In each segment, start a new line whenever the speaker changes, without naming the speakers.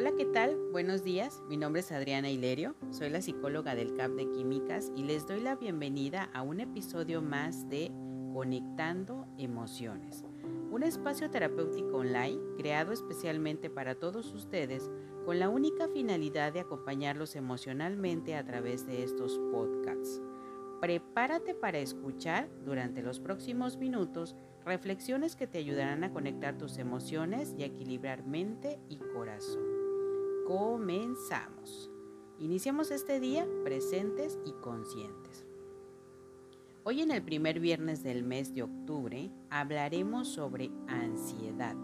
Hola, ¿qué tal? Buenos días. Mi nombre es Adriana Hilerio, soy la psicóloga del CAP de Químicas y les doy la bienvenida a un episodio más de Conectando Emociones, un espacio terapéutico online creado especialmente para todos ustedes con la única finalidad de acompañarlos emocionalmente a través de estos podcasts. Prepárate para escuchar durante los próximos minutos reflexiones que te ayudarán a conectar tus emociones y a equilibrar mente y corazón. Comenzamos. Iniciamos este día presentes y conscientes. Hoy en el primer viernes del mes de octubre hablaremos sobre ansiedad.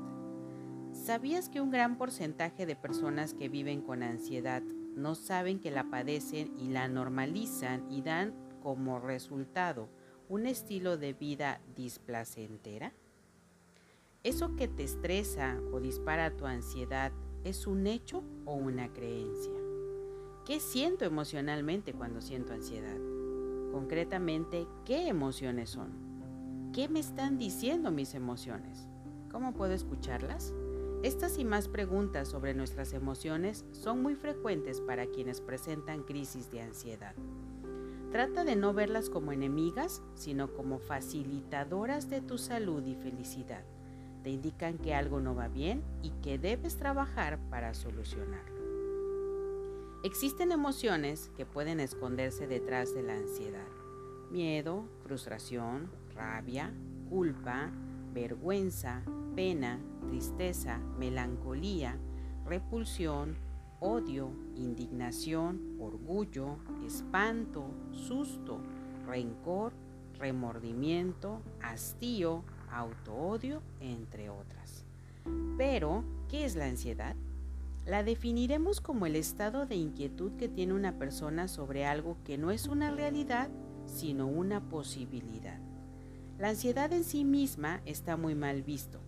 ¿Sabías que un gran porcentaje de personas que viven con ansiedad no saben que la padecen y la normalizan y dan como resultado un estilo de vida displacentera? ¿Eso que te estresa o dispara tu ansiedad es un hecho o una creencia? ¿Qué siento emocionalmente cuando siento ansiedad? Concretamente, ¿qué emociones son? ¿Qué me están diciendo mis emociones? ¿Cómo puedo escucharlas? Estas y más preguntas sobre nuestras emociones son muy frecuentes para quienes presentan crisis de ansiedad. Trata de no verlas como enemigas, sino como facilitadoras de tu salud y felicidad. Te indican que algo no va bien y que debes trabajar para solucionarlo. Existen emociones que pueden esconderse detrás de la ansiedad. Miedo, frustración, rabia, culpa, vergüenza, pena, tristeza, melancolía, repulsión, odio, indignación, orgullo, espanto, susto, rencor, remordimiento, hastío, autoodio, entre otras. Pero, ¿qué es la ansiedad? La definiremos como el estado de inquietud que tiene una persona sobre algo que no es una realidad, sino una posibilidad. La ansiedad en sí misma está muy mal visto.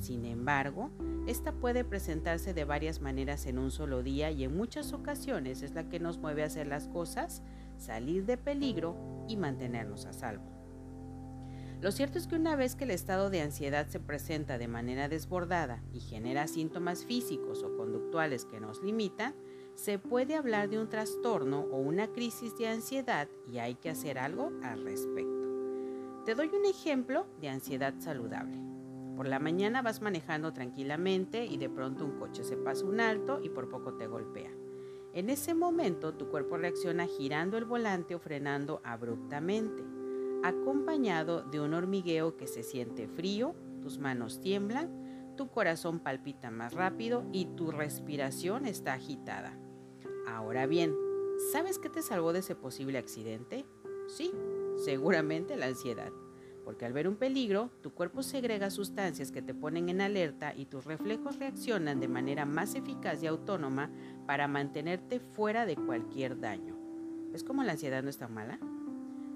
Sin embargo, esta puede presentarse de varias maneras en un solo día y en muchas ocasiones es la que nos mueve a hacer las cosas, salir de peligro y mantenernos a salvo. Lo cierto es que una vez que el estado de ansiedad se presenta de manera desbordada y genera síntomas físicos o conductuales que nos limitan, se puede hablar de un trastorno o una crisis de ansiedad y hay que hacer algo al respecto. Te doy un ejemplo de ansiedad saludable. Por la mañana vas manejando tranquilamente y de pronto un coche se pasa un alto y por poco te golpea. En ese momento tu cuerpo reacciona girando el volante o frenando abruptamente, acompañado de un hormigueo que se siente frío, tus manos tiemblan, tu corazón palpita más rápido y tu respiración está agitada. Ahora bien, ¿sabes qué te salvó de ese posible accidente? Sí, seguramente la ansiedad porque al ver un peligro, tu cuerpo segrega sustancias que te ponen en alerta y tus reflejos reaccionan de manera más eficaz y autónoma para mantenerte fuera de cualquier daño. ¿Ves cómo la ansiedad no está mala?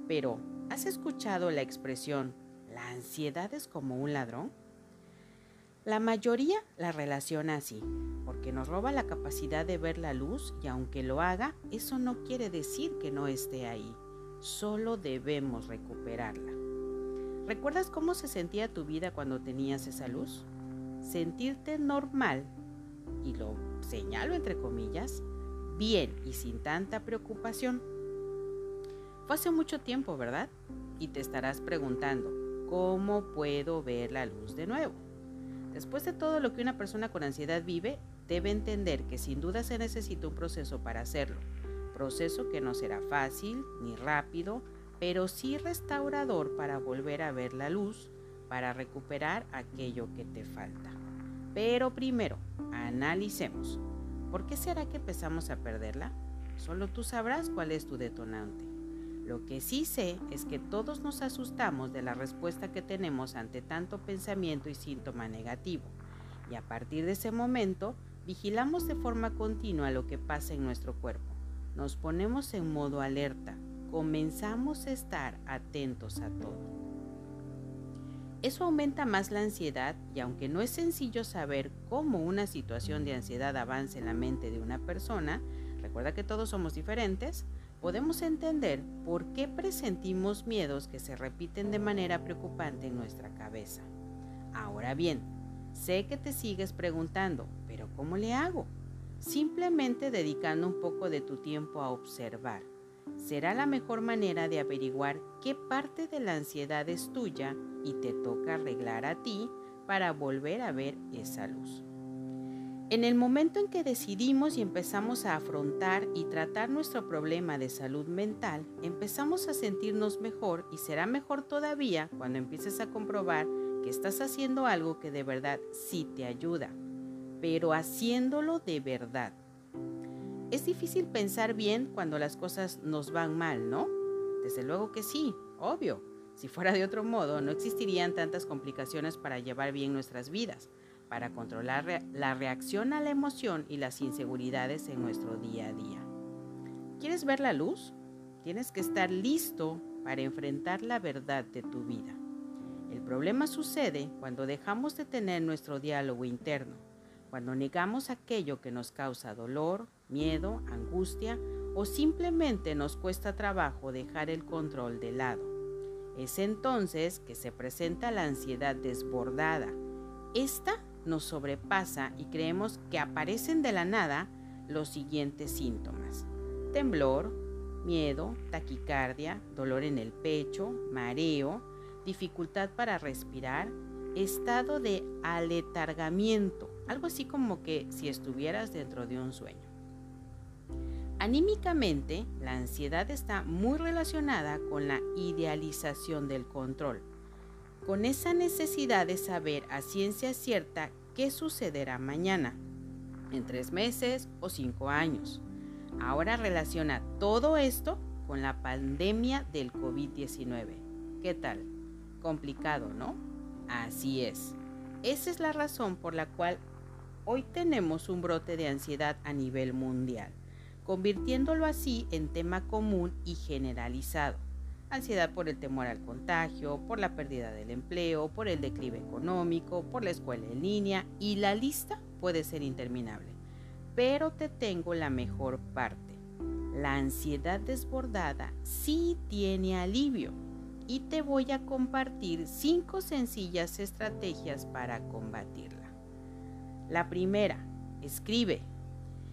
Pero, ¿has escuchado la expresión, la ansiedad es como un ladrón? La mayoría la relaciona así, porque nos roba la capacidad de ver la luz y aunque lo haga, eso no quiere decir que no esté ahí, solo debemos recuperarla. ¿Recuerdas cómo se sentía tu vida cuando tenías esa luz? Sentirte normal, y lo señalo entre comillas, bien y sin tanta preocupación. Fue hace mucho tiempo, ¿verdad? Y te estarás preguntando, ¿cómo puedo ver la luz de nuevo? Después de todo lo que una persona con ansiedad vive, debe entender que sin duda se necesita un proceso para hacerlo. Proceso que no será fácil ni rápido, pero sí restaurador para volver a ver la luz, para recuperar aquello que te falta. Pero primero, analicemos. ¿Por qué será que empezamos a perderla? Solo tú sabrás cuál es tu detonante. Lo que sí sé es que todos nos asustamos de la respuesta que tenemos ante tanto pensamiento y síntoma negativo. Y a partir de ese momento, vigilamos de forma continua lo que pasa en nuestro cuerpo. Nos ponemos en modo alerta, comenzamos a estar atentos a todo. Eso aumenta más la ansiedad y aunque no es sencillo saber cómo una situación de ansiedad avanza en la mente de una persona, recuerda que todos somos diferentes, podemos entender por qué presentimos miedos que se repiten de manera preocupante en nuestra cabeza. Ahora bien, sé que te sigues preguntando, pero ¿cómo le hago? simplemente dedicando un poco de tu tiempo a observar. Será la mejor manera de averiguar qué parte de la ansiedad es tuya y te toca arreglar a ti para volver a ver esa luz. En el momento en que decidimos y empezamos a afrontar y tratar nuestro problema de salud mental, empezamos a sentirnos mejor y será mejor todavía cuando empieces a comprobar que estás haciendo algo que de verdad sí te ayuda, pero haciéndolo de verdad. Es difícil pensar bien cuando las cosas nos van mal, ¿no? Desde luego que sí, obvio. Si fuera de otro modo, no existirían tantas complicaciones para llevar bien nuestras vidas para controlar la reacción a la emoción y las inseguridades en nuestro día a día. ¿Quieres ver la luz? Tienes que estar listo para enfrentar la verdad de tu vida. El problema sucede cuando dejamos de tener nuestro diálogo interno, cuando negamos aquello que nos causa dolor, miedo, angustia o simplemente nos cuesta trabajo dejar el control de lado. Es entonces que se presenta la ansiedad desbordada. Esta nos sobrepasa y creemos que aparecen de la nada los siguientes síntomas. Temblor, miedo, taquicardia, dolor en el pecho, mareo, dificultad para respirar, estado de aletargamiento, algo así como que si estuvieras dentro de un sueño. Anímicamente, la ansiedad está muy relacionada con la idealización del control con esa necesidad de saber a ciencia cierta qué sucederá mañana, en tres meses o cinco años. Ahora relaciona todo esto con la pandemia del COVID-19. ¿Qué tal? Complicado, ¿no? Así es. Esa es la razón por la cual hoy tenemos un brote de ansiedad a nivel mundial, convirtiéndolo así en tema común y generalizado ansiedad por el temor al contagio, por la pérdida del empleo, por el declive económico, por la escuela en línea y la lista puede ser interminable. Pero te tengo la mejor parte. La ansiedad desbordada sí tiene alivio y te voy a compartir cinco sencillas estrategias para combatirla. La primera, escribe.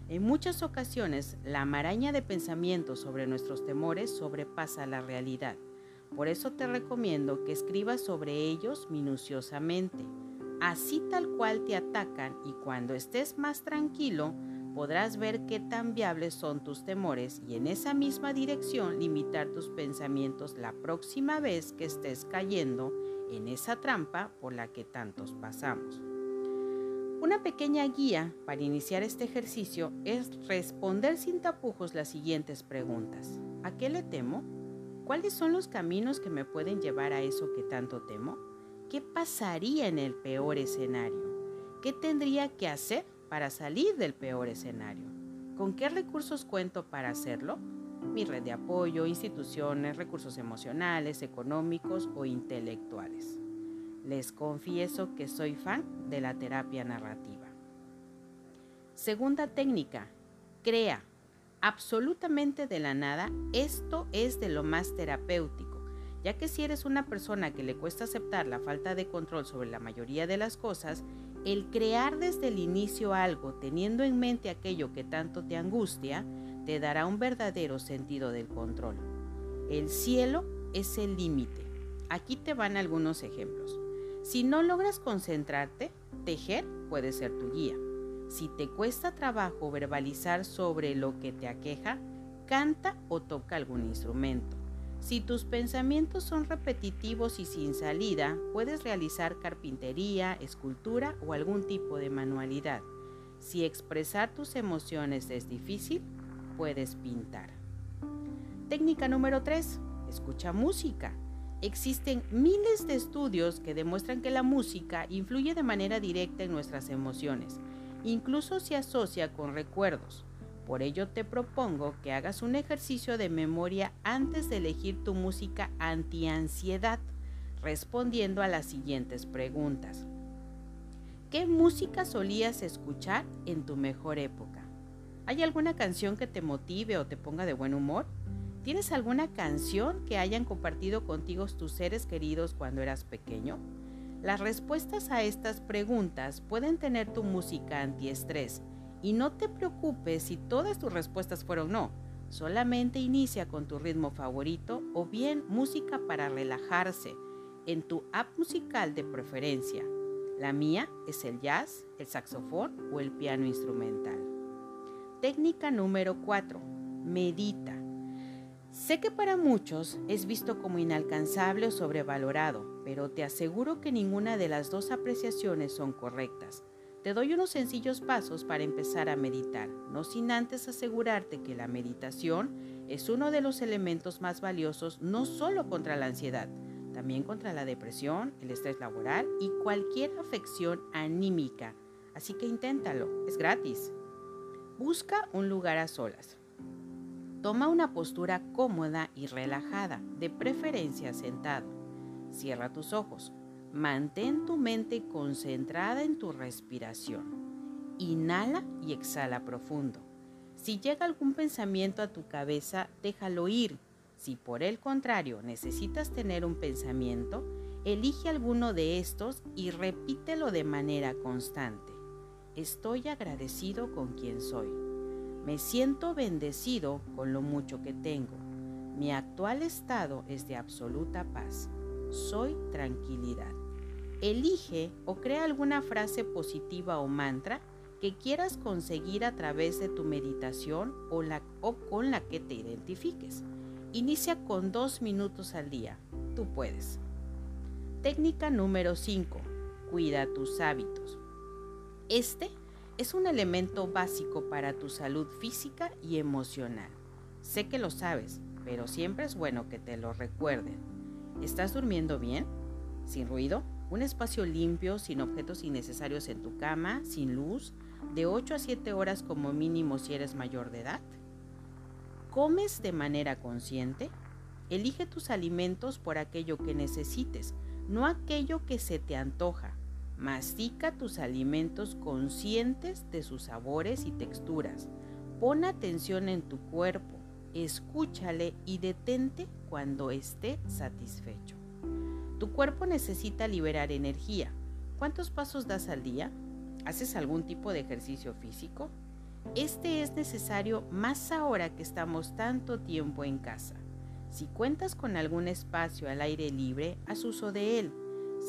En muchas ocasiones, la maraña de pensamientos sobre nuestros temores sobrepasa la realidad. Por eso te recomiendo que escribas sobre ellos minuciosamente. Así tal cual te atacan y cuando estés más tranquilo, podrás ver qué tan viables son tus temores y en esa misma dirección limitar tus pensamientos la próxima vez que estés cayendo en esa trampa por la que tantos pasamos. Una pequeña guía para iniciar este ejercicio es responder sin tapujos las siguientes preguntas. ¿A qué le temo? ¿Cuáles son los caminos que me pueden llevar a eso que tanto temo? ¿Qué pasaría en el peor escenario? ¿Qué tendría que hacer para salir del peor escenario? ¿Con qué recursos cuento para hacerlo? Mi red de apoyo, instituciones, recursos emocionales, económicos o intelectuales. Les confieso que soy fan de la terapia narrativa. Segunda técnica, crea. Absolutamente de la nada, esto es de lo más terapéutico, ya que si eres una persona que le cuesta aceptar la falta de control sobre la mayoría de las cosas, el crear desde el inicio algo teniendo en mente aquello que tanto te angustia, te dará un verdadero sentido del control. El cielo es el límite. Aquí te van algunos ejemplos. Si no logras concentrarte, tejer puede ser tu guía. Si te cuesta trabajo verbalizar sobre lo que te aqueja, canta o toca algún instrumento. Si tus pensamientos son repetitivos y sin salida, puedes realizar carpintería, escultura o algún tipo de manualidad. Si expresar tus emociones es difícil, puedes pintar. Técnica número 3. Escucha música. Existen miles de estudios que demuestran que la música influye de manera directa en nuestras emociones, incluso se asocia con recuerdos. Por ello te propongo que hagas un ejercicio de memoria antes de elegir tu música anti-ansiedad, respondiendo a las siguientes preguntas. ¿Qué música solías escuchar en tu mejor época? ¿Hay alguna canción que te motive o te ponga de buen humor? ¿Tienes alguna canción que hayan compartido contigo tus seres queridos cuando eras pequeño? Las respuestas a estas preguntas pueden tener tu música antiestrés Y no te preocupes si todas tus respuestas fueron no. Solamente inicia con tu ritmo favorito o bien música para relajarse en tu app musical de preferencia. La mía es el jazz, el saxofón o el piano instrumental. Técnica número 4. Medita. Sé que para muchos es visto como inalcanzable o sobrevalorado, pero te aseguro que ninguna de las dos apreciaciones son correctas. Te doy unos sencillos pasos para empezar a meditar, no sin antes asegurarte que la meditación es uno de los elementos más valiosos no solo contra la ansiedad, también contra la depresión, el estrés laboral y cualquier afección anímica. Así que inténtalo, es gratis. Busca un lugar a solas. Toma una postura cómoda y relajada, de preferencia sentado. Cierra tus ojos. Mantén tu mente concentrada en tu respiración. Inhala y exhala profundo. Si llega algún pensamiento a tu cabeza, déjalo ir. Si por el contrario necesitas tener un pensamiento, elige alguno de estos y repítelo de manera constante. Estoy agradecido con quien soy. Me siento bendecido con lo mucho que tengo. Mi actual estado es de absoluta paz. Soy tranquilidad. Elige o crea alguna frase positiva o mantra que quieras conseguir a través de tu meditación o, la, con la que te identifiques. Inicia con dos minutos al día. Tú puedes. Técnica número 5. Cuida tus hábitos. Este es un elemento básico para tu salud física y emocional. Sé que lo sabes, pero siempre es bueno que te lo recuerden. ¿Estás durmiendo bien? ¿Sin ruido? Un espacio limpio, sin objetos innecesarios en tu cama, sin luz, de 8 a 7 horas como mínimo si eres mayor de edad. ¿Comes de manera consciente? Elige tus alimentos por aquello que necesites, no aquello que se te antoja. Mastica tus alimentos conscientes de sus sabores y texturas. Pon atención en tu cuerpo, escúchale y detente cuando esté satisfecho. Tu cuerpo necesita liberar energía. ¿Cuántos pasos das al día? ¿Haces algún tipo de ejercicio físico? Este es necesario más ahora que estamos tanto tiempo en casa. Si cuentas con algún espacio al aire libre, haz uso de él.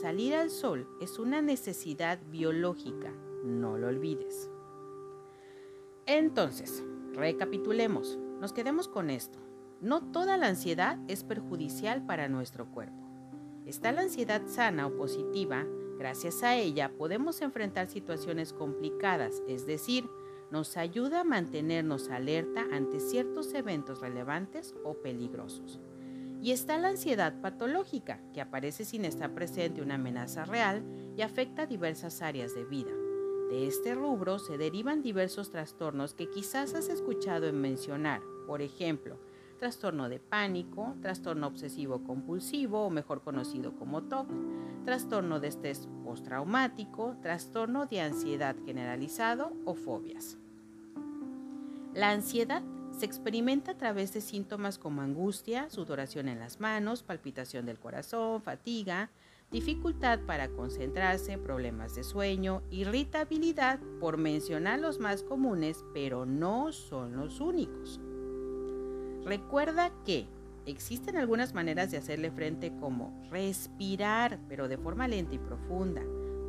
Salir al sol es una necesidad biológica, no lo olvides. Entonces, recapitulemos, nos quedemos con esto. No toda la ansiedad es perjudicial para nuestro cuerpo. Está la ansiedad sana o positiva, gracias a ella podemos enfrentar situaciones complicadas, es decir, nos ayuda a mantenernos alerta ante ciertos eventos relevantes o peligrosos. Y está la ansiedad patológica, que aparece sin estar presente una amenaza real y afecta diversas áreas de vida. De este rubro se derivan diversos trastornos que quizás has escuchado en mencionar, por ejemplo, trastorno de pánico, trastorno obsesivo compulsivo o mejor conocido como TOC, trastorno de estrés postraumático, trastorno de ansiedad generalizado o fobias. La ansiedad se experimenta a través de síntomas como angustia, sudoración en las manos, palpitación del corazón, fatiga, dificultad para concentrarse, problemas de sueño, irritabilidad, por mencionar los más comunes, pero no son los únicos. Recuerda que existen algunas maneras de hacerle frente como respirar, pero de forma lenta y profunda.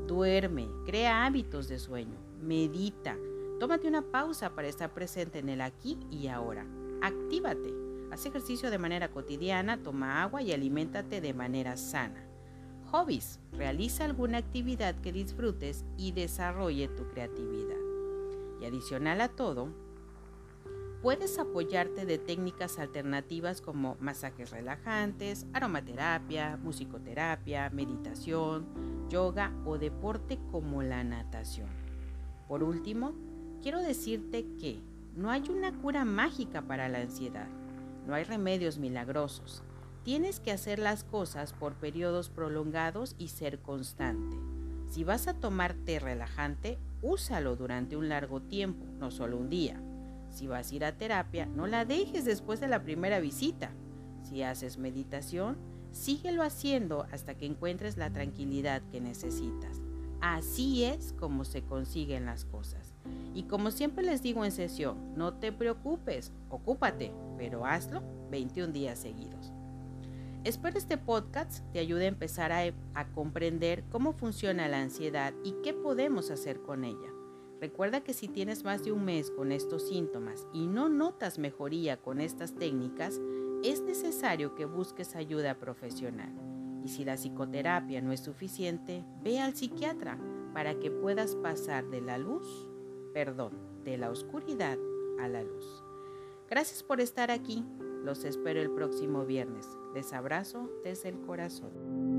Duerme, crea hábitos de sueño, medita, tómate una pausa para estar presente en el aquí y ahora. Actívate, haz ejercicio de manera cotidiana, toma agua y aliméntate de manera sana. Hobbies, realiza alguna actividad que disfrutes y desarrolle tu creatividad. Y adicional a todo, Puedes apoyarte de técnicas alternativas como masajes relajantes, aromaterapia, musicoterapia, meditación, yoga o deporte como la natación. Por último, quiero decirte que no hay una cura mágica para la ansiedad, no hay remedios milagrosos. Tienes que hacer las cosas por periodos prolongados y ser constante. Si vas a tomar té relajante, úsalo durante un largo tiempo, no solo un día. Si vas a ir a terapia, no la dejes después de la primera visita. Si haces meditación, síguelo haciendo hasta que encuentres la tranquilidad que necesitas. Así es como se consiguen las cosas. Y como siempre les digo en sesión, no te preocupes, ocúpate, pero hazlo 21 días seguidos. Espero este podcast te ayude a empezar a, a, comprender cómo funciona la ansiedad y qué podemos hacer con ella. Recuerda que si tienes más de un mes con estos síntomas y no notas mejoría con estas técnicas, es necesario que busques ayuda profesional. Y si la psicoterapia no es suficiente, ve al psiquiatra para que puedas pasar de la luz, perdón, de la oscuridad a la luz. Gracias por estar aquí. Los espero el próximo viernes. Les abrazo desde el corazón.